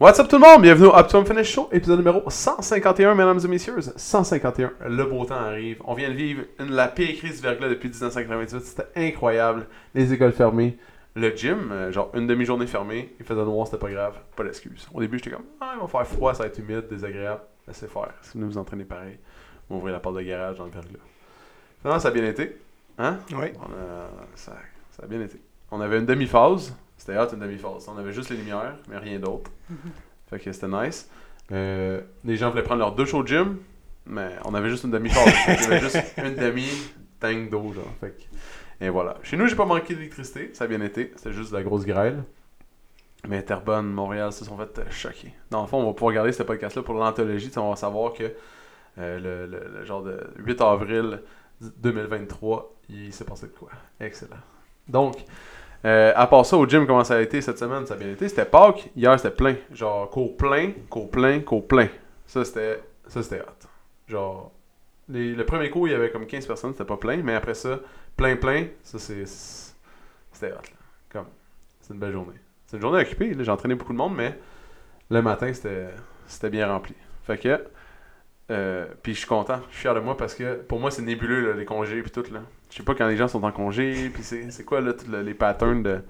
What's up tout le monde? Bienvenue au Optimum Finish Show, épisode numéro 151, mesdames et messieurs. 151, le beau temps arrive. On vient de vivre une, la pire crise du verglas depuis 1998. C'était incroyable. Les écoles fermées. Le gym, euh, genre une demi-journée fermée. Il faisait noir, c'était pas grave. Pas d'excuse. Au début, j'étais comme, ah, il va faire froid, ça va être humide, désagréable. Laissez faire. Si vous vous entraînez pareil, va ouvrir la porte de garage dans le verglas. Finalement, ça a bien été. Hein? Oui. On a- ça, ça a bien été. On avait une demi-phase. C'était hot, une demi-phase. On avait juste les lumières, mais rien d'autre. Fait que c'était nice. Euh, les gens voulaient prendre leur douche au gym, mais on avait juste une demi-phase. Qu'il y avait juste une demi-tank d'eau, genre. Fait que- Et voilà. Chez nous, j'ai pas manqué d'électricité. Ça a bien été. C'était juste de la grosse grêle. Mais Terrebonne, Montréal se sont fait euh, choquer. Dans le fond, on va pouvoir regarder ce podcast-là pour l'anthologie. On va savoir que euh, le, le- le genre de 8 avril 2023, il s'est passé de quoi. Excellent. Donc, euh, à part ça, au gym, comment ça a été cette semaine? Ça a bien été. C'était Pâques. Hier, c'était plein. Genre, cours plein, cours plein, cours plein. Ça, c'était ça c'était hot. Genre, le premier cours, il y avait comme 15 personnes. C'était pas plein. Mais après ça, plein, plein. Ça, c'est. C'était hot. Là. Comme, c'est une belle journée. C'est une journée occupée. J'ai entraîné beaucoup de monde, mais le matin, c'était bien rempli. Fait que. Euh, puis je suis content, je suis fier de moi parce que pour moi c'est nébuleux là, les congés puis tout là. Je sais pas quand les gens sont en congé puis c'est c'est quoi là tous le- les patterns de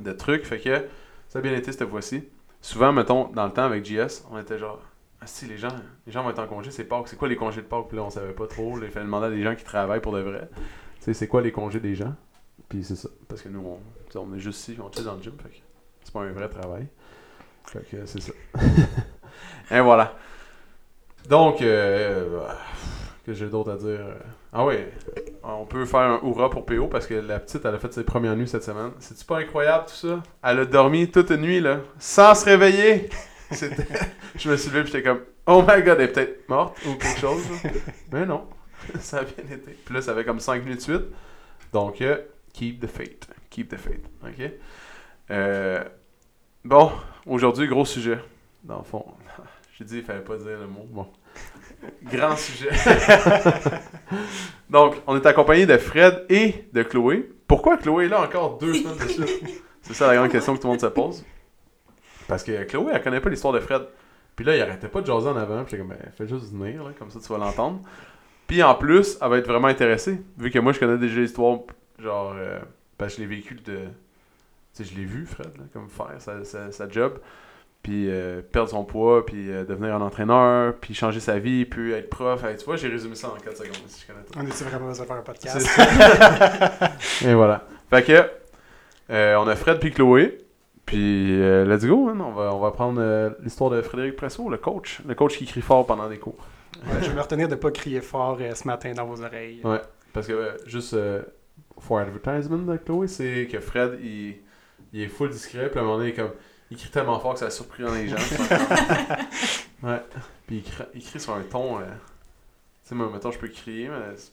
de trucs fait que ça a bien été cette fois-ci. Souvent mettons dans le temps avec JS, on était genre ah si les gens les gens vont être en congé, c'est Pâques, c'est quoi les congés de Pâques Puis là on savait pas trop, il fallait demander à des gens qui travaillent pour de vrai. Tu sais c'est quoi les congés des gens? Puis c'est ça parce que nous on, on est juste ici, on chill dans le gym fait que c'est pas un vrai travail. Fait que c'est ça. Et voilà. Donc, euh, que j'ai d'autre à dire? Ah oui, on peut faire un hurrah pour PO parce que la petite, elle a fait ses premières nuits cette semaine. C'est-tu pas incroyable tout ça? Elle a dormi toute une nuit, là, sans se réveiller. Je me suis levé et j'étais comme, oh my god, elle est peut-être morte ou quelque chose. Mais non, ça a bien été. Puis là, ça fait comme 5 nuits de suite. Donc, euh, keep the faith. Keep the faith. OK? Euh, bon, aujourd'hui, gros sujet. Dans le fond, j'ai dit, il fallait pas dire le mot. Bon. Grand sujet. Donc, on est accompagné de Fred et de Chloé. Pourquoi Chloé est là encore deux semaines de suite? C'est ça la grande question que tout le monde se pose. Parce que Chloé, elle connaît pas l'histoire de Fred. Puis là, il arrêtait pas de jaser en avant. Puis j'étais comme, ben, fais juste venir, là, comme ça tu vas l'entendre. Puis en plus, elle va être vraiment intéressée. Vu que moi, je connais déjà l'histoire, genre, euh, parce que je l'ai vécu de. Tu sais, je l'ai vu, Fred, là, comme faire sa, sa, sa job. Puis euh, perdre son poids, puis euh, devenir un entraîneur, puis changer sa vie, puis être prof. Hey, tu vois, j'ai résumé ça en 4 secondes, si je connais tout. On est vraiment besoin de faire un podcast? Et voilà. Fait que, euh, on a Fred puis Chloé. Puis, let's go, hein. on, va, on va prendre l'histoire de Frédéric Presso, le coach. Le coach qui crie fort pendant des cours. Ouais, je vais me retenir de pas crier fort ce matin dans vos oreilles. Ouais. Parce que, juste for advertisement de Chloé, c'est que Fred, il, il est full discret. Puis à un moment donné, il, est comme, il crie tellement fort que ça a surpris les gens. ouais. Puis il crie, il crie sur un ton. euh, Tu sais, moi, mettons, je peux crier, mais. c'est-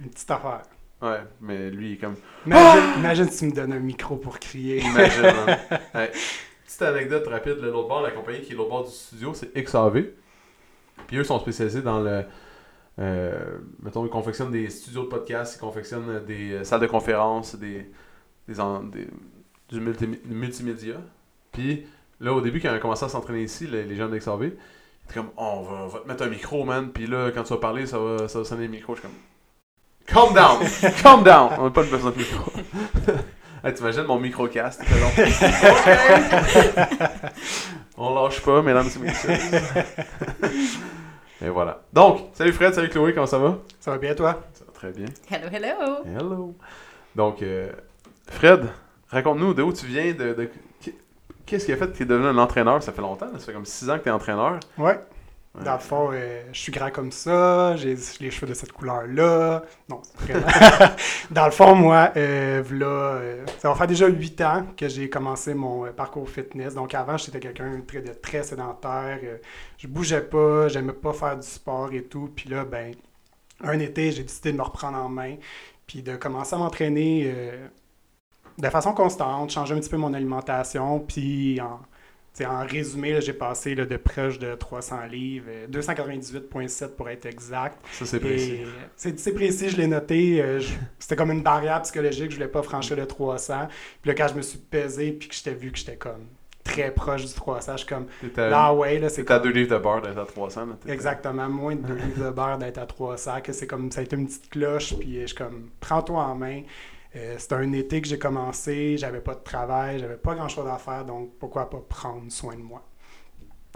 Une petite affaire. Ouais, mais lui, il est comme. Imagine, imagine si tu me donnes un micro pour crier. Imagine, hein. Hey, Petite anecdote rapide, de l'autre bord, la compagnie qui est l'autre bord du studio, c'est XAV. Puis eux sont spécialisés dans le. euh, mettons, ils confectionnent des studios de podcast, ils confectionnent des euh, salles de conférence, des. des, en- des- du multi- multimédia. Puis là, au début, quand on a commencé à s'entraîner ici, les, les gens ils étaient comme, Oh, on, va, on va te mettre un micro, man. Puis là, quand tu vas parler, ça va, ça va sonner le micro. Je suis comme, Calm down! Calm down! On n'a pas besoin de micro. hey, T'imagines mon microcast? On lâche pas, mesdames et messieurs. et voilà. Donc, salut Fred, salut Chloé, comment ça va? Ça va bien, toi? Ça va très bien. Hello, hello! Hello. Donc, euh, Fred, raconte-nous de où tu viens, de, de- qu'est-ce qui a fait que tu es devenu un entraîneur? Ça fait longtemps, ça fait comme 6 ans que tu es entraîneur. Ouais. Ouais. Dans le fond, euh, je suis grand comme ça, j'ai les cheveux de cette couleur-là. Non, c'est vraiment. Dans le fond, moi, euh, euh, ça va faire déjà 8 ans que j'ai commencé mon parcours fitness. Donc avant, j'étais quelqu'un de très, de très sédentaire. je bougeais pas, j'aimais pas faire du sport et tout. Puis là, ben, un été, j'ai décidé de me reprendre en main, puis de commencer à m'entraîner euh, de façon constante, changer un petit peu mon alimentation, puis en, en résumé, j'ai passé là, de proche de 300 livres, euh, 298,7 pour être exact. Ça, c'est précis. Et, C'est précis, je l'ai noté. euh, C'était comme une barrière psychologique, je voulais pas franchir le 300. Puis là, quand je me suis pesé, puis que j'étais vu que j'étais comme très proche du 300, je suis comme, là, à, ouais, là, c'est t'es à comme- deux livres de beurre d'être à 300. là, Exactement, moins de deux livres de beurre d'être à 300, que c'est comme, ça a été une petite cloche, puis je suis comme, prends-toi en main. Euh, C'était un été que j'ai commencé, j'avais pas de travail, j'avais pas grand-chose à faire, donc pourquoi pas prendre soin de moi?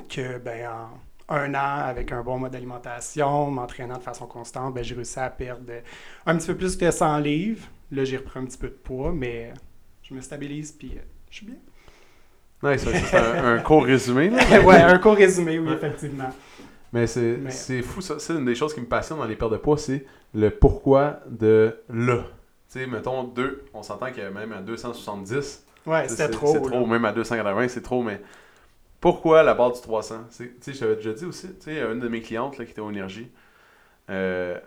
Que, ben, en un an, avec un bon mode d'alimentation, m'entraînant de façon constante, ben, j'ai réussi à perdre un petit peu plus que 100 livres. Là, j'ai repris un petit peu de poids, mais je me stabilise, puis euh, je suis bien. Nice, c'est un, un court résumé. Là. ouais, un court résumé, oui, effectivement. Mais c'est Mais- c'est fou, ça. C'est une des choses qui me passionne dans les pertes de poids, c'est le pourquoi de là. Tu sais, mettons, deux, on s'entend qu'il y a même à 270. Ouais, C'est- c'était trop. C'est trop, même à 280, c'est trop, mais pourquoi la barre du 300 C'est- Tu sais, je t'avais déjà dit aussi, tu sais, il y a une de mes clientes là, qui était au Énergie, euh,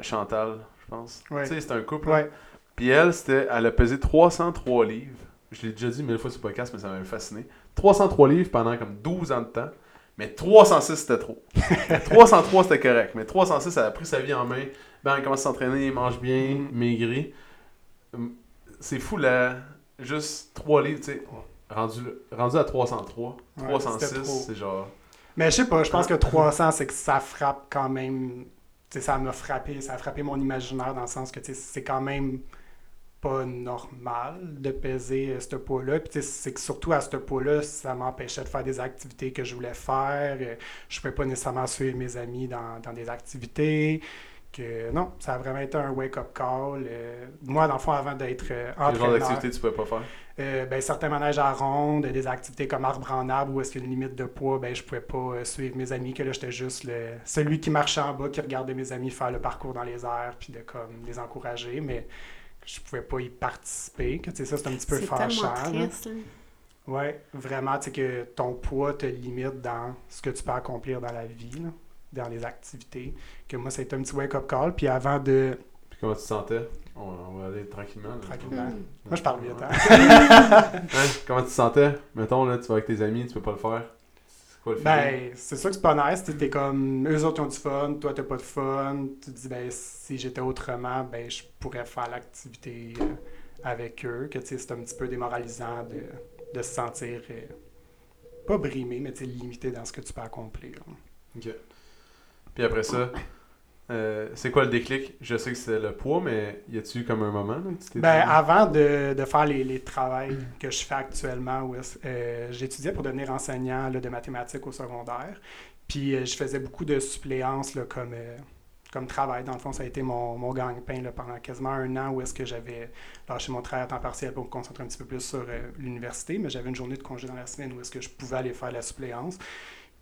Chantal, je pense. Ouais. Tu sais, c'était un couple. Ouais. Puis elle, c'était, elle a pesé 303 livres. Je l'ai déjà dit mille fois sur le podcast, mais ça m'avait fasciné. 303 livres pendant comme 12 ans de temps. Mais 306, c'était trop. 303, c'était correct. Mais 306, elle a pris sa vie en main. Ben, elle commence à s'entraîner, mange bien, Mhm. maigrit. Hum, C'est fou, là. Juste 3 livres, tu sais. Rendu, rendu à 303. Ouais, 306, c'était trop. c'est genre... Mais je sais pas, je pense que 300, c'est que ça frappe quand même. Tu sais, ça m'a frappé, ça a frappé mon imaginaire dans le sens que tu sais, c'est quand même pas normal de peser euh, ce poids-là. Puis tu sais, c'est que surtout à ce poids-là, ça m'empêchait de faire des activités que je voulais faire. Euh, Je pouvais pas nécessairement suivre mes amis dans, dans des activités. Que non, ça a vraiment été un wake-up call. Euh, moi, dans le fond, avant d'être euh, Quel genre entraîneur, d'activité tu pouvais pas faire? euh, ben, certains manèges à ronde, des activités comme arbre en arbre où est-ce qu'il y a une limite de poids, ben, je pouvais pas euh, suivre mes amis, que là j'étais juste le, celui qui marchait en bas, qui regardait mes amis faire le parcours dans les airs, puis de comme les encourager, mais je pouvais pas y participer, que tu sais, ça c'est un petit peu C'est fâchant. Ouais, vraiment, tu sais que ton poids te limite dans ce que tu peux accomplir dans la vie, là, dans les activités. Que moi, ça a été un petit wake-up call, puis avant de... Puis comment tu te sentais? On, on va aller tranquillement. là. Tranquillement. Hmm. Moi, je parle vite, hein? Hein? Comment tu te sentais? Mettons, là, tu vas avec tes amis, tu peux pas le faire. C'est quoi? Ben, c'est sûr que c'est pas nice. T'es t'es comme, eux autres ils ont du fun, toi t'as pas de fun. Tu te dis, ben, si j'étais autrement, ben, je pourrais faire l'activité euh, avec eux. Que tu sais, c'est un petit peu démoralisant de, de se sentir, euh, pas brimé, mais limité dans ce que tu peux accomplir. Ok. Puis après ça, euh, c'est quoi le déclic? Je sais que c'est le poids, mais y a-tu comme un moment là, que tu Ben, avant de, de faire les, les travails que je fais actuellement, euh, j'étudiais pour devenir enseignant là, de mathématiques au secondaire. Puis euh, je faisais beaucoup de suppléances là, comme, euh, comme travail. Dans le fond, ça a été mon, mon gagne-pain pendant quasiment un an où est-ce que j'avais lâché mon travail à temps partiel pour me concentrer un petit peu plus sur l'université. Mais j'avais une journée de congé dans la semaine où est-ce que je pouvais aller faire la suppléance.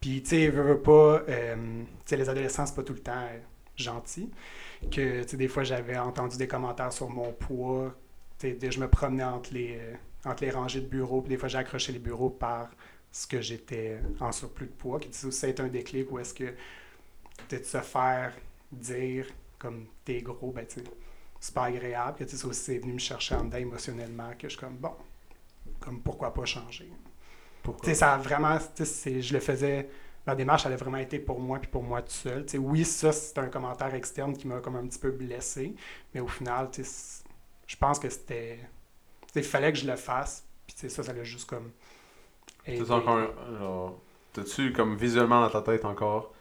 Puis, tu sais, veux, veux pas, euh, tu sais, les adolescents, c'est pas tout le temps euh, gentil. Que, tu sais, des fois, j'avais entendu des commentaires sur mon poids. Tu sais, je me promenais entre les, euh, entre les rangées de bureaux, puis des fois, j'ai accroché les bureaux par ce que j'étais en surplus de poids. Qui dit ça a un déclic où est-ce que peut-être se faire dire comme t'es gros, ben, tu sais, c'est pas agréable. Que, tu sais, aussi, c'est venu me chercher en dedans émotionnellement, que je suis comme, bon, comme pourquoi pas changer? Pourquoi? Ça a vraiment, je le faisais, la démarche, elle a vraiment été pour moi puis pour moi tout seul. Oui, ça, c'est un commentaire externe qui m'a comme un petit peu blessé, mais au final, je pense que c'était, il fallait que je le fasse, puis ça, ça l'a juste comme. T'as-tu encore T'as-tu comme visuellement dans ta tête encore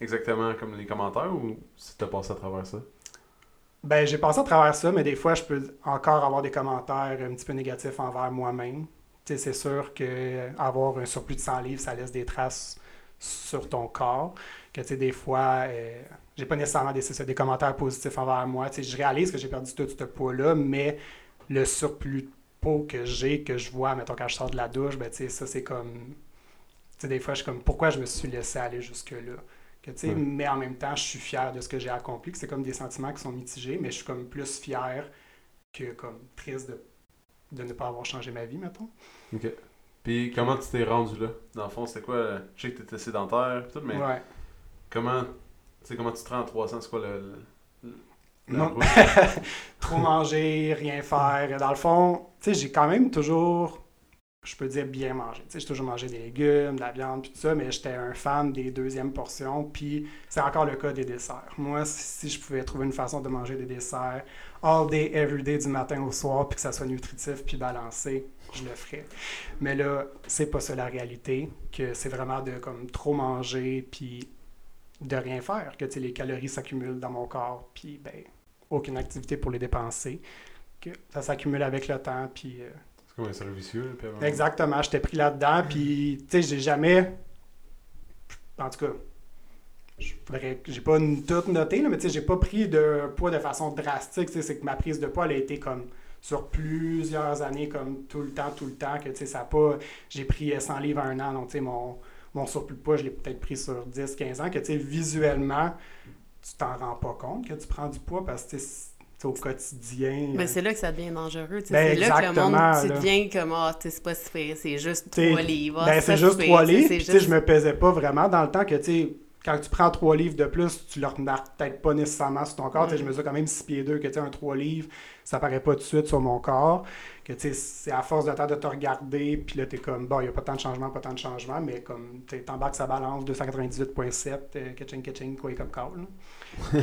exactement comme les commentaires ou si t'as passé à travers ça? Ben, j'ai passé à travers ça, mais des fois, je peux encore avoir des commentaires un petit peu négatifs envers moi-même. C'est sûr que euh, avoir un surplus de 100 livres, ça laisse des traces sur ton corps. Que, des fois, euh, j'ai pas nécessairement des, c'est ça, des commentaires positifs envers moi. Je réalise que j'ai perdu tout ce poids-là, mais le surplus de peau que j'ai, que je vois, mettons, quand je sors de la douche, ben, ça, c'est comme... Des fois, je suis comme, pourquoi je me suis laissé aller jusque-là? Que. Mais en même temps, je suis fier de ce que j'ai accompli, c'est comme des sentiments qui sont mitigés, mais je suis comme plus fier que comme triste de, de ne pas avoir changé ma vie, mettons. Ok. Puis comment tu t'es rendu là? Dans le fond, c'était quoi? Je sais que t'étais sédentaire tout, mais Ouais. comment comment tu te rends en 300, c'est quoi le. le- Non. Trop manger, rien faire. Dans le fond, tu sais, j'ai quand même toujours, je peux dire, bien mangé. Tu sais, j'ai toujours mangé des légumes, de la viande, puis tout ça, mais j'étais un fan des deuxièmes portions, puis c'est encore le cas des desserts. Moi, si, si je pouvais trouver une façon de manger des desserts all day, every day, du matin au soir, puis que ça soit nutritif puis balancé, je le ferais. Mais là, c'est pas ça la réalité, que c'est vraiment de comme trop manger, puis de rien faire, que les calories s'accumulent dans mon corps, puis ben, aucune activité pour les dépenser, que ça s'accumule avec le temps, puis euh, C'est comme un cercle vicieux. exactement, j'étais pris là-dedans, puis tu sais, j'ai jamais, en tout cas, je j'ai pas tout noté, là, mais tu sais, j'ai pas pris de poids de façon drastique, tu sais, c'est que ma prise de poids, elle a été comme sur plusieurs années, comme tout le temps, tout le temps, que tu sais, ça pas, j'ai pris euh, 100 livres en un an, donc tu sais, mon, mon surplus de poids, je l'ai peut-être pris sur 10, 15 ans, que tu sais, visuellement, tu t'en rends pas compte que tu prends du poids parce que tu au quotidien. Mais euh, c'est là que ça devient dangereux. tu sais. Ben, c'est là que le monde, tu là. deviens comme, ah, sais, c'est pas si c'est juste T'sais, 3 livres. ah, Ben, c'est juste trois livres. juste- je me pesais pas vraiment dans le temps que, tu sais, quand tu prends trois livres de plus, tu le remarques peut-être pas nécessairement sur ton corps. Mm. Je mesure quand même 6 pieds 2, que un 3 livres, ça paraît pas tout de suite sur mon corps. Que c'est à force de temps de te regarder, puis là, tu es comme, bon, il n'y a pas tant de changement, pas tant de changement, mais comme, tu t'embarques sa balance 298.7, euh, ketching, ketching, quoi, comme call. Que-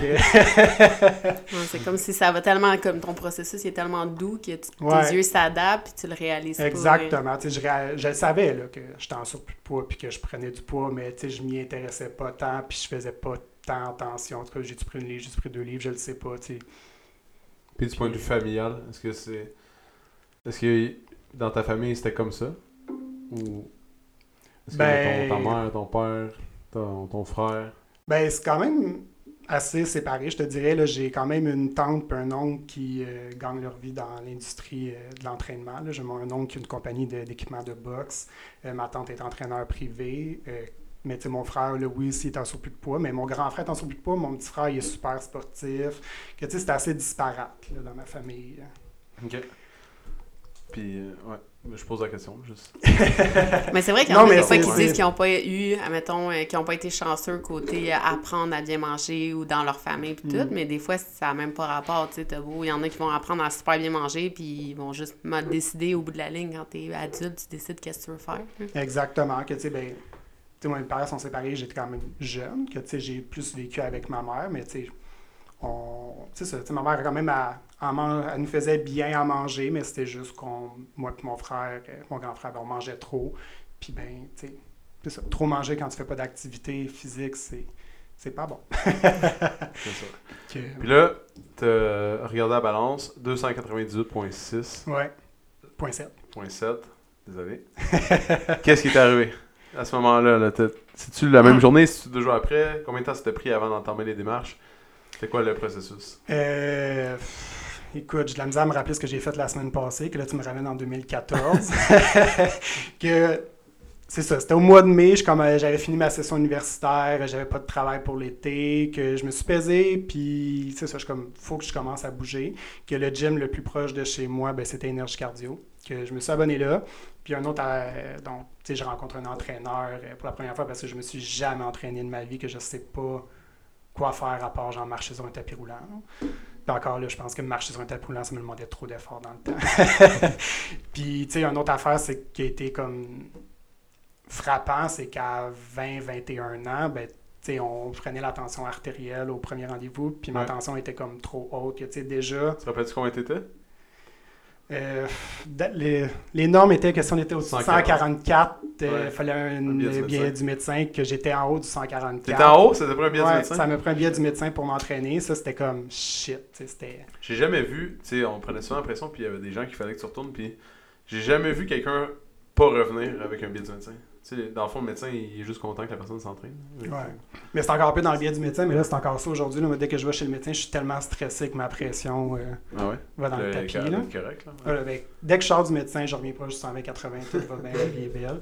Ouais, c'est comme si ça va tellement, comme ton processus est tellement doux que tu- Ouais. tes yeux s'adaptent puis tu le réalises pas. Exactement. Sais, Je, je le savais là, que j'étais en surplus de poids puis que je prenais du poids, mais je m'y intéressais pas tant puis je faisais pas tant attention. En tout cas, j'ai-tu pris livre, j'ai-tu pris deux livres, je le sais pas. tu sais. Puis du point de vue familial, est-ce que c'est. Est-ce que dans ta famille c'était comme ça? Ou. Est-ce Ben- que ton, ta mère, ton père, ton, ton frère? Ben, c'est quand même assez séparé, je te dirais. là. J'ai quand même une tante et un oncle qui euh, gagnent leur vie dans l'industrie euh, de l'entraînement. J'ai mon un oncle qui a une compagnie d'équipement de, boxe. Euh, ma tante est entraîneur privé. Mais tu sais, mon frère, là, oui, il est en surplus de poids. Mais mon grand frère est en surplus de poids. Mon petit frère, il est super sportif. Que tu sais, c'est assez disparate là, dans ma famille. Ok. Puis, euh, ouais, je pose la question, juste. Mais c'est vrai qu'il y en a des fois qui disent qu'ils n'ont pas eu, admettons, euh, qui n'ont pas été chanceux côté euh, apprendre à bien manger ou dans leur famille puis tout, Mm. mais des fois, ça n'a même pas rapport, tu sais, t'as beau, il y en a qui vont apprendre à super bien manger puis ils vont juste décider au bout de la ligne quand t'es adulte, tu décides qu'est-ce que tu veux faire. hein. Exactement. Que tu sais, ben. Tu sais, moi, mes parents sont séparés, j'étais quand même jeune, que tu sais, j'ai plus vécu avec ma mère, mais tu sais, on. Tu ça, tu ma mère, quand même, elle, elle man- elle nous faisait bien à manger, mais c'était juste qu'on. Moi et mon frère, euh, mon grand frère, ben, on mangeait trop. Puis, ben, tu sais, c'est ça. Trop manger quand tu fais pas d'activité physique, c'est. C'est pas bon. C'est ça. Puis là, t'as regardé la balance, 298.6.7. ouais. Point 7. Désolé. Qu'est-ce qui est arrivé? À ce moment-là? Là, C'est-tu la même journée? C'est-tu deux jours après? Combien de temps ça t'a pris avant d'entamer les démarches? C'était quoi le processus? Euh, écoute, j'ai de la misère à me rappeler ce que j'ai fait la semaine passée, que là, tu me ramènes en 2014. que c'est ça, c'était au mois de mai, je- comme, euh, j'avais fini ma session universitaire, j'avais pas de travail pour l'été, que je me suis pesé, puis c'est ça, je comme, faut que je commence à bouger. Que le gym le plus proche de chez moi, ben, c'était Énergie Cardio. Que je me suis abonné là. Puis un autre, euh, donc, tu sais, je rencontre un entraîneur euh, pour la première fois parce que je me suis jamais entraîné de ma vie, que je sais pas quoi faire à part genre marcher sur un tapis roulant. Puis encore là, je pense que marcher sur un tapis roulant, ça me demandait trop d'efforts dans le temps. Puis, tu sais, une autre affaire, c'est qui a été comme frappant, c'est qu'à 20-21 ans, ben, tu sais, on prenait la tension artérielle au premier rendez-vous, puis ma Ouais. tension était comme trop haute. que, Tu sais, déjà, Tu te rappelles-tu combien t'étais? Euh, les, les normes étaient que si on était au 140. 144, il Ouais. fallait un, Un billet du billet médecin. du médecin, que j'étais en haut du 144. T'étais en haut? C'était pas un billet Ouais, du médecin? ça me prend un billet du médecin pour m'entraîner. Ça, c'était comme shit. C'était... J'ai jamais vu, tu sais, on prenait souvent l'impression, puis il y avait des gens qui fallait que tu retournes, puis j'ai jamais vu quelqu'un pas revenir avec un billet du médecin. Tu sais, dans le fond, le médecin, il est juste content que la personne s'entraîne. Ouais. Mais c'est encore un peu dans le biais du médecin, mais là, c'est encore ça aujourd'hui. Dès que je vais chez le médecin, je suis tellement stressé que ma pression euh, Ah ouais? va dans le, Le- tapis. correct, Là. correct, là. Ben, dès que je sors du médecin, je reviens pas juste en 80, tout va bien, la vie est belle.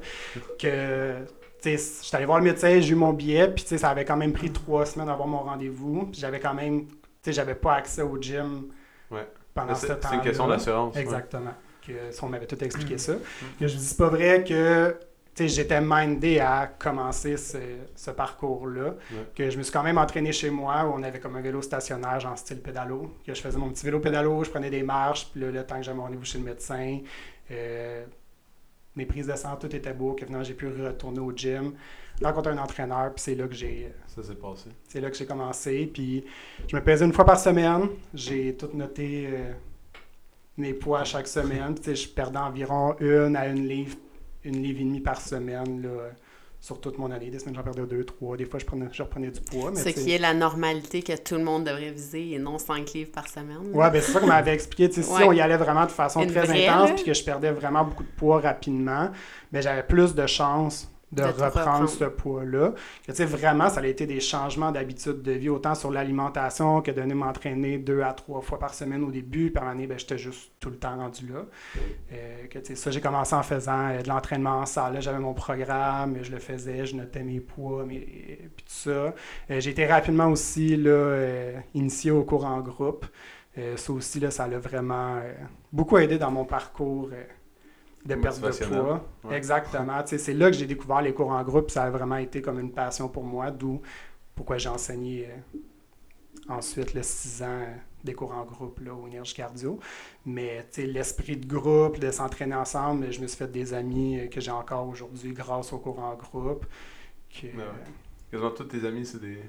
Que, tu sais, je suis allé voir le médecin, j'ai eu mon billet, puis tu sais, ça avait quand même pris trois semaines d'avoir mon rendez-vous. Puis j'avais quand même, tu sais, j'avais pas accès au gym Ouais. pendant ce temps c'est une question d'assurance. ouais. Exactement. Que, ça, on m'avait tout expliqué Mm. ça. Que je dis, c'est pas vrai que j'étais mindé à commencer ce, ce parcours-là. Que je me suis quand même entraîné chez moi, où on avait comme un vélo stationnaire, en style pédalo. Que je faisais mon petit vélo pédalo, je prenais des marches, puis là, le temps que j'avais mon rendez-vous chez le médecin, euh, mes prises de sang, tout était beau, que finalement j'ai pu retourner au gym, rencontrer un entraîneur, puis c'est là que j'ai. Ça s'est passé. C'est là que j'ai commencé, puis je me pesais une fois par semaine. J'ai tout noté euh, mes poids chaque semaine. Je perdais environ une à une livre, une livre et demie par semaine, là, sur toute mon année. Des semaines, j'en perdais deux, trois. Des fois, je, prenais, je reprenais du poids. Mais Ce qui est la normalité que tout le monde devrait viser et non 5 livres par semaine. Ouais, ben c'est ça qu'on m'avait expliqué. Ouais. Si on y allait vraiment de façon Une très vraie, intense, puis que je perdais vraiment beaucoup de poids rapidement, ben j'avais plus de chances de, reprendre, reprendre. ce poids-là. Tu sais, vraiment, ça a été des changements d'habitude de vie, autant sur l'alimentation que de venir m'entraîner deux à trois fois par semaine au début. Par année, ben, j'étais juste tout le temps rendu là. Euh, que, tu sais, ça, j'ai commencé en faisant euh, de l'entraînement en salle. J'avais mon programme, je le faisais, je notais mes poids, mes... puis tout ça. Euh, j'ai été rapidement aussi là, initié au cours en groupe. Ça aussi, là, ça l'a vraiment beaucoup aidé dans mon parcours de perte de poids. Ouais. Exactement. Tu sais, C'est là que j'ai découvert les cours en groupe. Ça a vraiment été comme une passion pour moi, d'où pourquoi j'ai enseigné euh, ensuite le 6 ans euh, des cours en groupe là, au Énergie Cardio. Mais tu sais, l'esprit de groupe, de s'entraîner ensemble, je me suis fait des amis euh, que j'ai encore aujourd'hui grâce aux cours en groupe. Que, ouais. Quasiment tous tes amis, c'est des.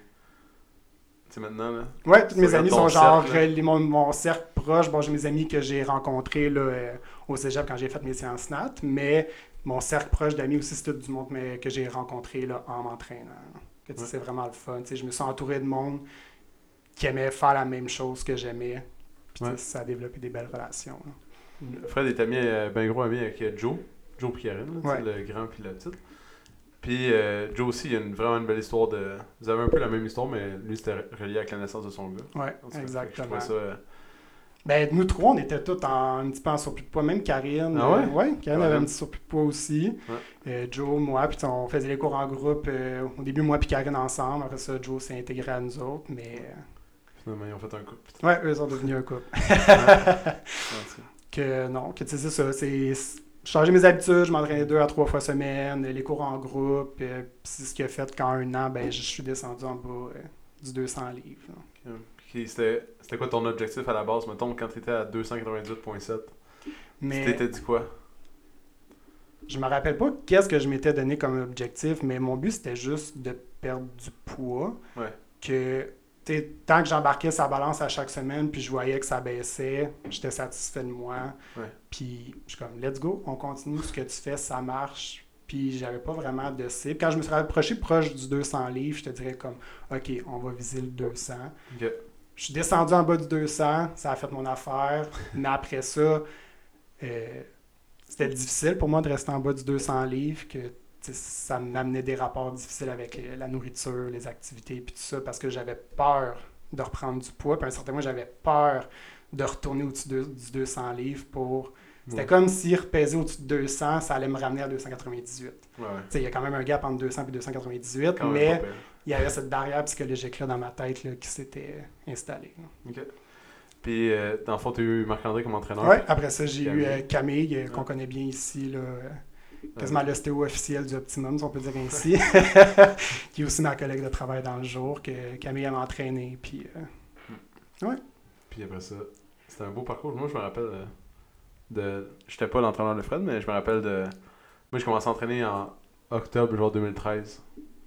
C'est maintenant, là? Ouais, tous mes amis sont genre cercle, les- mon, mon cercle proche. Bon, j'ai mes amis que j'ai rencontrés là, euh, au cégep quand j'ai fait mes séances NAT, mais mon cercle proche d'amis aussi, c'est tout du monde mais, que j'ai rencontré là, en m'entraînant. Sais, Ouais. C'est vraiment le fun. Tu sais, je me suis entouré de monde qui aimait faire la même chose que j'aimais. Puis sais, Ouais. ça a développé des belles relations. là. Fred est ami, euh, ben gros ami avec euh, Joe. Joe sais, Ouais. le grand petit. Puis euh, Joe aussi, il y a une, vraiment une belle histoire de. Vous avez un peu la même histoire, mais lui, c'était relié avec la naissance de son gars. Ouais, Je exactement. ça. euh, Ben, nous trois, on était tous en, un petit peu en surplus de poids. Même Karine. Ah ouais? euh, ouais, Karine avait un petit surplus de poids aussi. Euh, Joe, moi, puis on faisait les cours en groupe. au début, moi puis Karine ensemble. Après ça, Joe s'est intégré à nous autres. Mais finalement, ils ont fait un couple. ouais, eux sont devenus un couple. Ouais, Que non, que tu sais, c'est ça. C'est- changer mes habitudes. Je m'entraînais deux à trois fois semaine. Les cours en groupe. euh, puis c'est ce qui a fait qu'en un an, ben, je suis descendu en bas euh, du 200 livres. là. C'était quoi ton objectif à la base, mettons, quand t'étais à 298.7 Tu Mais t'étais dit quoi? Je me rappelle pas qu'est-ce que je m'étais donné comme objectif, mais mon but c'était juste de perdre du poids. Ouais. Que tant que j'embarquais sa balance à chaque semaine, puis je voyais que ça baissait, j'étais satisfait de moi. Ouais. Puis je suis comme, let's go, on continue ce que tu fais, ça marche. Puis j'avais pas vraiment de cible. Quand je me suis rapproché proche du 200 livres, je te dirais comme, ok, on va viser le 200. Ok. Je suis descendu en bas du 200, ça a fait mon affaire. mais après ça, euh, c'était difficile pour moi de rester en bas du 200 livres, que ça m'amenait des rapports difficiles avec la nourriture, les activités, puis tout ça, parce que j'avais peur de reprendre du poids. Puis à un certain moment, j'avais peur de retourner au-dessus de- du 200 livres pour... C'était Ouais. comme si repaiser au-dessus de 200, ça allait me ramener à 298. Ouais, ouais. Tu sais, Il y a quand même un gap entre 200 et 298, Quand même mais il y avait cette barrière psychologique-là dans ma tête là, qui s'était installée. Puis, euh, dans le fond, t'as eu Marc-André comme entraîneur? Ouais, après ça, j'ai eu Camille. euh, Camille, euh, qu'on connaît bien ici, là, Euh, quasiment l'ostéo officiel du Optimum, si on peut dire ainsi, qui est aussi ma collègue de travail dans le jour, que Camille a entraîné. Puis, euh, Puis après ça, c'était un beau parcours. Moi, je me rappelle euh, de. J'étais pas l'entraîneur de Fred, mais je me rappelle de. Moi, j'ai commencé à entraîner en octobre, genre 2013.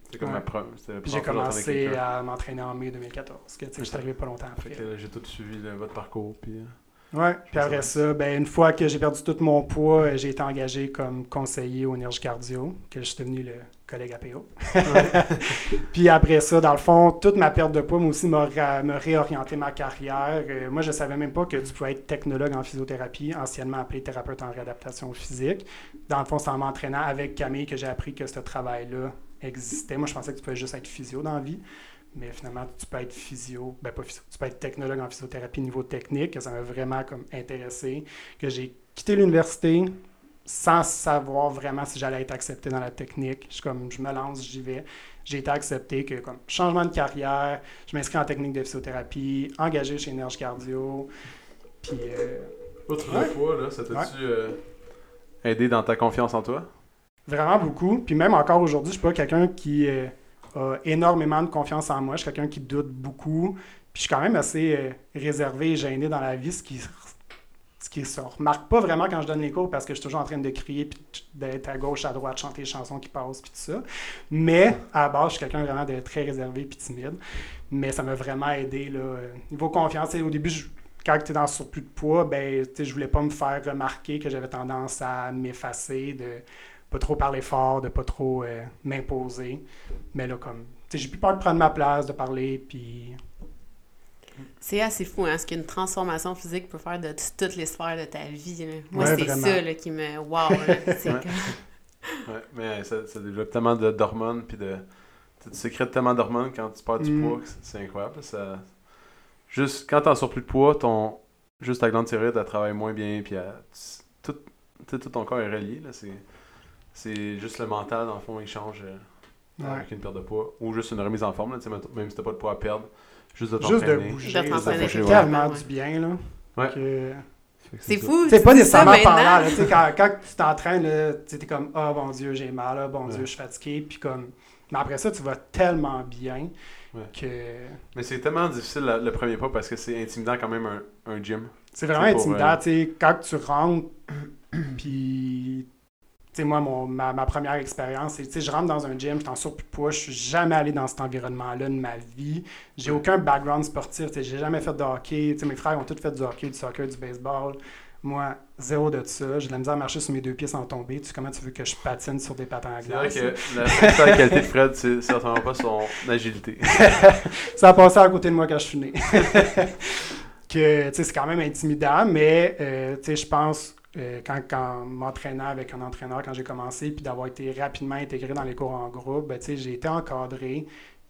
C'était comme Ouais. ma première. J'ai commencé à m'entraîner en mai 2014, que tu sais, je suis arrivé pas longtemps après. j'ai tout suivi votre parcours. Puis. euh, Ouais, puis après ça, ben, une fois que j'ai perdu tout mon poids, euh, j'ai été engagé comme conseiller au Énergie Cardio, que je suis devenu le collègue APO. puis après ça, dans le fond, toute ma perte de poids, moi aussi, m'a réorienté ma carrière. Euh, moi, je savais même pas que tu pouvais être technologue en physiothérapie, anciennement appelé thérapeute en réadaptation physique. Dans le fond, c'est en m'entraînant avec Camille que j'ai appris que ce travail-là existait. Moi, je pensais que tu pouvais juste être physio dans la vie. Mais finalement, tu peux être physio, ben pas physio, tu peux être technologue en physiothérapie niveau technique, que ça m'a vraiment comme intéressé, que j'ai quitté l'université sans savoir vraiment si j'allais être accepté dans la technique. Je suis comme, je me lance, j'y vais. J'ai été accepté que comme changement de carrière, je m'inscris en technique de physiothérapie, engagé chez Énergie Cardio, puis euh, Ouais. le poids, là, ça t'a-tu euh, aidé dans ta confiance en toi? Vraiment beaucoup. Puis même encore aujourd'hui, je suis pas quelqu'un qui euh, énormément de confiance en moi. Je suis quelqu'un qui doute beaucoup. Puis je suis quand même assez euh, réservé et gêné dans la vie, ce qui ce qui se remarque pas vraiment quand je donne les cours parce que je suis toujours en train de crier puis d'être à gauche, à droite, chanter les chansons qui passent puis tout ça. Mais à la base, je suis quelqu'un vraiment de très réservé puis timide. Mais ça m'a vraiment aidé là. Niveau confiance, au début, quand tu es dans le surplus de poids, ben, je voulais pas me faire remarquer que j'avais tendance à m'effacer, de pas trop parler fort, de pas trop euh, m'imposer. Mais là, comme, j'ai plus peur de prendre ma place, de parler, puis c'est assez fou, hein, ce qu'une transformation physique peut faire de toutes les sphères de ta vie. Moi, c'est ça là, qui me. Wow! ouais. mais ça, ça, développe tellement d'hormones, puis de. Tu sécrètes tellement d'hormones quand tu perds du mm. poids, c'est incroyable. Ça... Juste, quand tu en surplus de poids, ton... juste ta glande thyroïde, elle travaille moins bien, puis tout, tout ton corps est relié. C'est juste le mental, dans le fond, il change euh, avec une perte de poids. Ou juste une remise en forme, là, même si tu pas de poids à perdre Juste de Juste de bouger. ça fait tellement du bien, là. Ouais. C'est fou. C'est pas nécessairement parlant. quand, quand tu t'entraînes, tu es comme Ah, oh, bon Dieu, j'ai mal, là, bon Dieu, je suis fatigué. Puis comme. Mais après ça, tu vas tellement bien que. Mais c'est tellement difficile le, premier pas parce que c'est intimidant quand même un, un gym. C'est vraiment intimidant. Euh, tu sais, quand tu rentres, puis sais, moi, mon, ma, ma, première expérience, c'est, je rentre dans un gym, je suis en surplus de poids, je suis jamais allé dans cet environnement-là de ma vie. J'ai aucun background sportif, j'ai jamais fait de hockey. mes frères ont tous fait du hockey, du soccer, du baseball. Moi, zéro de ça. J'ai de la misère à marcher sur mes deux pieds sans tomber. Tu, comment tu veux que je patine sur des patins à glace? C'est vrai que la qualité de Fred, c'est certainement pas son agilité. ça a passé à côté de moi quand je suis né. que, c'est quand même intimidant, mais euh, je pense euh, quand, quand m'entraînant avec un entraîneur quand j'ai commencé, puis d'avoir été rapidement intégré dans les cours en groupe, ben, j'ai été encadré.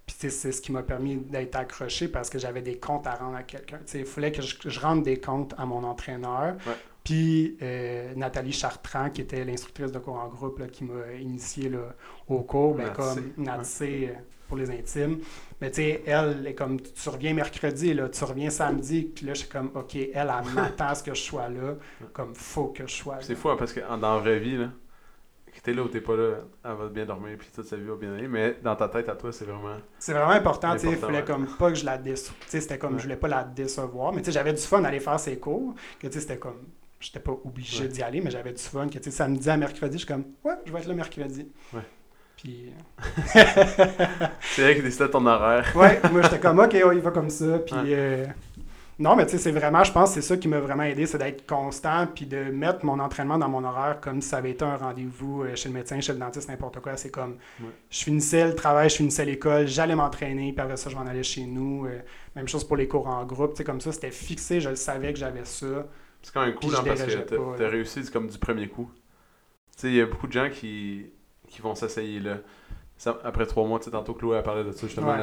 Puis c'est ce qui m'a permis d'être accroché parce que j'avais des comptes à rendre à quelqu'un. Il fallait que je, rende des comptes à mon entraîneur. Puis euh, Nathalie Chartrand, qui était l'instructrice de cours en groupe, qui m'a initié au cours, ben, comme Natsé euh, pour les intimes. Mais tu sais, elle est comme, tu reviens mercredi, là, tu reviens samedi, puis là, je suis comme, OK, elle, elle m'attend à ce que je sois là, comme, faut que je sois là. C'est fou, hein, parce que dans la vraie vie, là, que t'es là ou t'es pas là, elle va bien dormir, puis toute sa vie va bien aller, mais dans ta tête à toi, c'est vraiment. C'est vraiment important, tu sais, il fallait comme pas que je la déçoive. Tu sais, c'était comme, je voulais pas la décevoir, mais tu sais, j'avais du fun à aller faire ses cours, que tu sais, c'était comme, j'étais pas obligé d'y aller, mais j'avais du fun, que tu sais, samedi à mercredi, je suis comme, ouais, je vais être là mercredi. Ouais. Puis. c'est vrai que décidait ton horaire. ouais, moi j'étais comme, ok, il va comme ça. Puis. Euh, non, mais tu sais, c'est vraiment, je pense c'est ça qui m'a vraiment aidé, c'est d'être constant, puis de mettre mon entraînement dans mon horaire comme si ça avait été un rendez-vous euh, chez le médecin, chez le dentiste, n'importe quoi. C'est comme, je finissais le travail, je finissais l'école, j'allais m'entraîner, puis après ça, je m'en allais chez nous. Euh, même chose pour les cours en groupe, tu sais, comme ça, c'était fixé, je le savais que j'avais ça. C'est quand même cool, hein, parce que t'as réussi comme du premier coup. Tu sais, il y a beaucoup de gens qui qui vont s'essayer là. après trois mois, tu sais, tantôt Chloé a parlé de ça, justement,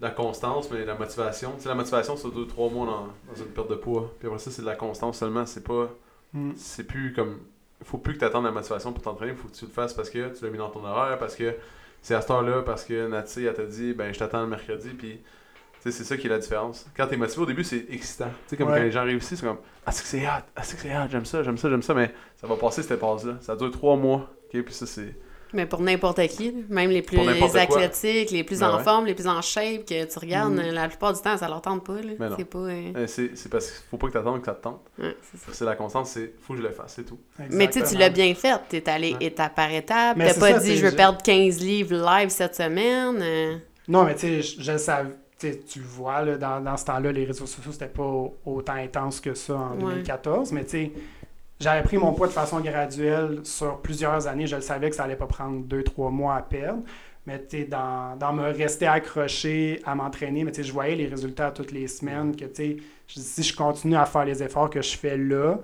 la, constance, mais la motivation. Tu sais, la motivation, c'est deux, trois mois dans, une perte de poids. Puis après ça, c'est de la constance seulement. C'est pas. Mm. C'est plus comme. Il faut plus que tu attendes la motivation pour t'entraîner. Il faut que tu le fasses parce que tu l'as mis dans ton horaire, parce que c'est à cette heure-là, parce que Nathalie, elle t'a dit, ben, je t'attends le mercredi, puis. c'est ça qui est la différence. Quand t'es motivé au début, c'est excitant. Tu sais, comme quand les gens réussissent, c'est comme Ah, c'est que c'est hot, ah, c'est que c'est hot, j'aime ça, j'aime ça, j'aime ça, mais ça va passer cette phase-là. Ça dure trois mois. ok Puis ça, c'est mais pour n'importe qui, même les plus athlétiques, les plus ben en forme, les plus en shape, que tu regardes, mm. la plupart du temps, ça leur tente pas. C'est pas. Euh, euh, c'est parce qu'il faut pas que tu attendes que ça te tente. c'est la constance, c'est faut que je le fasse, c'est tout. Mais tu tu l'as bien fait. Tu es allé étape par étape. Tu pas dit je veux perdre 15 livres live cette semaine. Euh. Non, mais tu sais, je, savais tu le vois, là, dans, dans ce temps-là, les réseaux sociaux, c'était pas autant intense que ça en 2014, mais tu sais, j'avais pris mon poids de façon graduelle sur plusieurs années. Je le savais que ça allait pas prendre deux, trois mois à perdre. Mais dans, dans me rester accroché à m'entraîner, mais je voyais les résultats toutes les semaines. Que si je continue à faire les efforts que je fais là,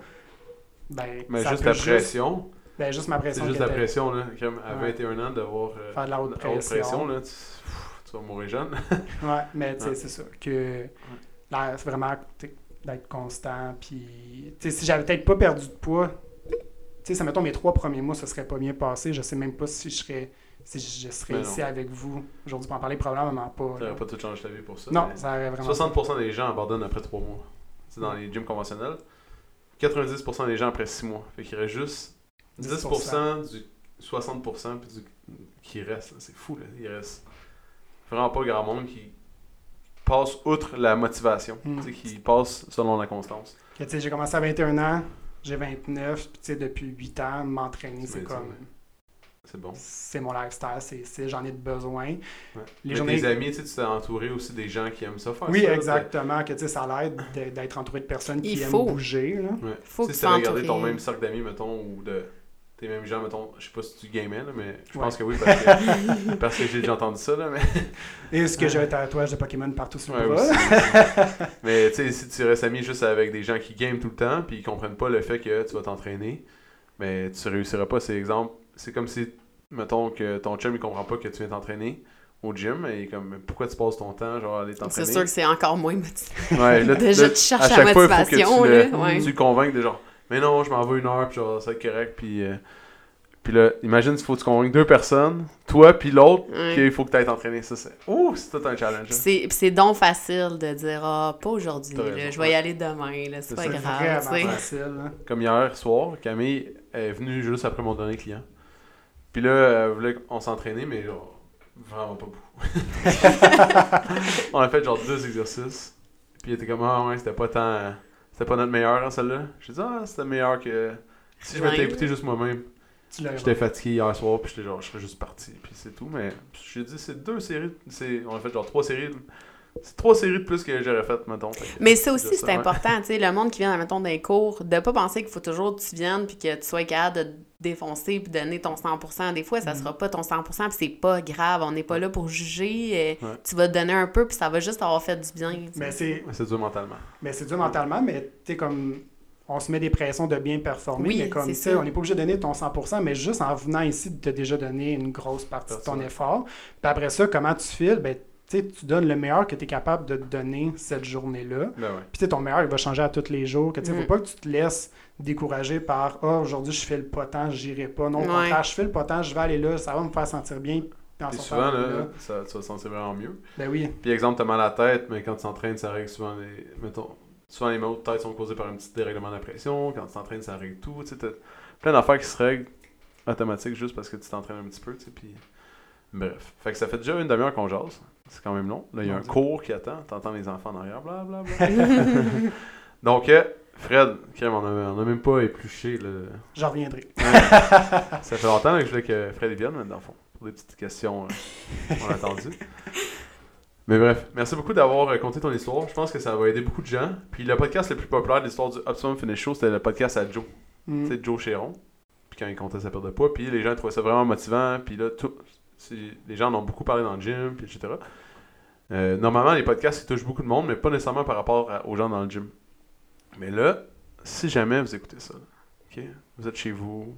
ben. Mais juste la pression. ben, juste ma pression. C'est juste la pression, là. Comme à 21 ans, d'avoir. Euh, faire de la haute pression. là, tu, vas mourir jeune. ouais, mais c'est ça. Que là, c'est vraiment d'être constant. Puis, si j'avais peut-être pas perdu de poids, tu sais, ça mettons mes trois premiers mois, ça serait pas bien passé. Je sais même pas si je serais, si je serais ici avec vous aujourd'hui pour en parler, probablement pas. Ça n'aurait pas tout changé ta vie pour ça. Non, ça aurait vraiment. 60% des gens abandonnent après trois mois. C'est dans les gyms conventionnels. 90% des gens après six mois. Fait qu'il reste juste 10%, du 60% puis du- qui reste. C'est fou, là. Il reste vraiment pas grand monde qui passe outre la motivation. Mm. Tu sais, qui passe selon la constance. Que, tu sais, j'ai commencé à 21 ans, j'ai 29, puis tu sais, depuis 8 ans, m'entraîner, c'est comme. C'est bon. C'est mon lifestyle, c'est, c'est- j'en ai besoin. Ouais. Les Mais journées- tes amis, tu sais, tu t'es entouré aussi des gens qui aiment ça faire Oui, ça, exactement. Que tu sais, ça l'aide d'être- d'être entouré de personnes qui Il aiment faut. bouger. Là. Ouais. Faut Tu que sais, tu gardé ton même cercle d'amis, mettons, ou de tes mêmes gens, mettons, je sais pas si tu gamais, là, mais je Ouais. pense que oui, parce que, parce que j'ai déjà entendu ça, là, mais... Et ce que j'ai un tatouage de Pokémon partout sur le Ouais, bras? aussi, aussi. mais tu sais, si tu restes ami juste avec des gens qui game tout le temps, puis ils comprennent pas le fait que tu vas t'entraîner, mais tu réussiras pas. C'est exemple, c'est comme si, mettons, que ton chum, il comprend pas que tu viens t'entraîner au gym, et il est comme, Mais pourquoi tu passes ton temps, genre, à aller C'est t'entraîner? sûr que c'est encore moins motivé. Ouais, là, Déjà, là, tu cherches à la chaque fois, il faut que motivation, tu, le, là, ouais. tu le convainques de genre, mais non, je m'en vais une heure, puis genre, ça va être correct, puis... euh, puis là, imagine s'il faut que tu convainques deux personnes, toi puis l'autre, Ouais. qu'il faut que tu ailles t'entraîner. Ça, c'est... Ouh, c'est tout un challenge. Hein. c'est, c'est donc facile de dire Ah, pas aujourd'hui, je vais y aller demain, là, C'est c'est pas. C'est grave. sais. facile. hein. Comme hier soir, Camille est venue juste après mon dernier client. Puis là, elle voulait qu'on s'entraînait, mais genre, vraiment pas beaucoup. On a fait genre deux exercices. Puis il était comme, ah ouais, c'était pas tant. C'était pas notre meilleur, hein, celle-là? J'ai dit, ah, c'était meilleur que. Si je m'étais écouté juste moi-même. J'étais fatigué hier soir, puis j'étais genre, je serais juste parti, puis c'est tout. Mais j'ai dit, c'est deux séries. c'est- On a fait genre trois séries. C'est trois séries de plus que j'aurais fait, mettons. Fait Mais ça c'est aussi, c'est important, tu sais, le monde qui vient, mettons, dans les cours, de pas penser qu'il faut toujours que tu viennes puis que tu sois capable de défoncer puis donner ton 100%. Des fois, ça Mhm. sera pas ton 100% puis c'est pas grave. On n'est pas là pour juger. euh, Ouais. Tu vas te donner un peu puis ça va juste avoir fait du bien. Mais c'est, Mais c'est dur mentalement. mais c'est dur mentalement, mais tu sais, comme. On se met des pressions de bien performer, Oui, mais comme, ça. on n'est pas obligé de donner ton 100%, mais juste en venant ici, tu as déjà donné une grosse partie de ton effort. Puis après ça, comment tu files, ben, tu donnes le meilleur que tu es capable de te donner cette journée-là. Ben ouais. Puis tu sais, ton meilleur, il va changer à tous les jours. Que tu sais, Mm. faut pas que tu te laisses décourager par Ah, aujourd'hui, je fais le potent, j'irai pas. Non, au Ouais. contraire, je fais le potent, je vais aller là, ça va me faire sentir bien. Puis souvent, là, ça, tu vas te sentir vraiment mieux. Ben oui. Puis exemple, t'as mal à la tête, mais quand tu t'entraînes, ça règle souvent les. Mettons, souvent les maux de tête sont causés par un petit dérèglement de la pression. Quand tu t'entraînes, ça règle tout. Tu plein d'affaires qui se règlent automatiques juste parce que tu t'entraînes un petit peu, tu sais. Puis. Bref. Fait que ça fait déjà une demi-heure qu'on jase. C'est quand même long. Là, il y a un cours qui attend. T'entends les enfants en arrière, blablabla. Donc, euh, Fred, crème, on a, on a même pas épluché le. J'en reviendrai. Ça fait longtemps là, que je voulais que Fred vienne, mais dans le fond, pour des petites questions euh, on a attendu. Mais bref, merci beaucoup d'avoir euh, conté ton histoire. Je pense que ça va aider beaucoup de gens. Puis le podcast le plus populaire de l'histoire du Optimum Finish Show, c'était le podcast à Joe. Mm. C'est Joe Chéron. Puis quand il comptait sa perte de poids, puis les gens trouvaient ça vraiment motivant. Puis là, tout, les gens en ont beaucoup parlé dans le gym, etc. Euh, normalement, les podcasts, ils touchent beaucoup de monde, mais pas nécessairement par rapport aux gens dans le gym. Mais là, si jamais vous écoutez ça, vous êtes chez vous,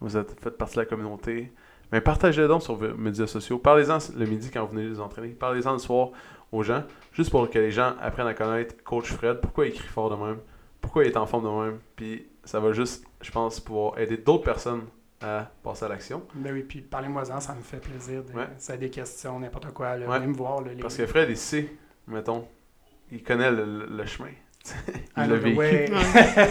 vous êtes, faites partie de la communauté, mais partagez-le donc sur vos médias sociaux. Parlez-en le midi quand vous venez les entraîner. Parlez-en le soir aux gens, juste pour que les gens apprennent à connaître Coach Fred, pourquoi il écrit fort de même, pourquoi il est en forme de même, puis ça va juste, je pense, pouvoir aider d'autres personnes à passer à l'action. Ben oui, puis parlez-moi-en, ça me fait plaisir. De, Ouais. Si t'as des questions, n'importe quoi, là, Ouais. venez me voir. Là, les... Parce que Fred, il sait, mettons, il connaît le, chemin. il Ah, l'a vécu. ouais.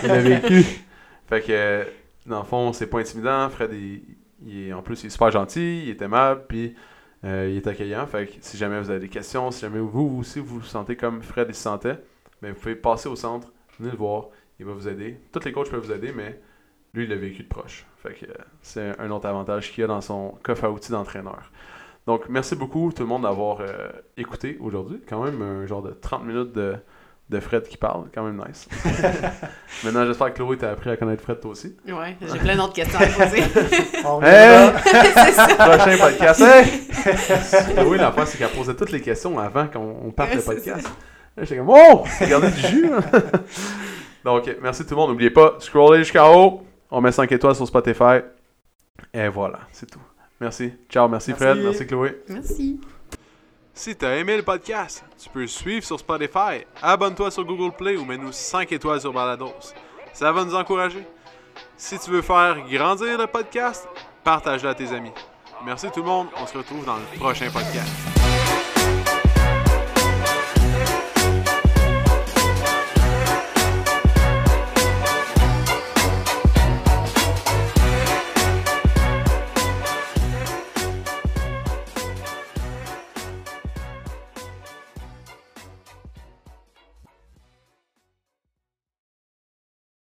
il l'a vécu. Fait que, dans le fond, c'est pas intimidant. Fred, il, il est, en plus, il est super gentil, il est aimable, puis euh, il est accueillant. Fait que si jamais vous avez des questions, si jamais vous aussi vous vous sentez comme Fred il se sentait, ben, vous pouvez passer au centre, venez le voir, il va vous aider. Tous les coachs peuvent vous aider, mais lui, il l'a vécu de proche. Fait que euh, c'est un autre avantage qu'il y a dans son coffre à outils d'entraîneur. Donc, merci beaucoup tout le monde d'avoir euh, écouté aujourd'hui. Quand même un genre de 30 minutes de, de Fred qui parle, quand même nice. Maintenant, j'espère que Chloé t'a appris à connaître Fred toi aussi. Ouais, j'ai plein d'autres questions à poser. On Hey! Prochain podcast. Hey! Chloé, l'affaire, c'est qu'elle posait toutes les questions avant qu'on on parte Ouais, le podcast. J'étais comme, oh! Regardez du jus. hein. Donc, merci tout le monde. N'oubliez pas, scrollez jusqu'en haut. On met 5 étoiles sur Spotify. Et voilà, c'est tout. Merci. Ciao, merci, Merci. Fred. Merci Chloé. Merci. Si t'as aimé le podcast, tu peux le suivre sur Spotify, abonne-toi sur Google Play ou mets-nous 5 étoiles sur Balados. Ça va nous encourager. Si tu veux faire grandir le podcast, partage-le à tes amis. Merci tout le monde, on se retrouve dans le prochain podcast.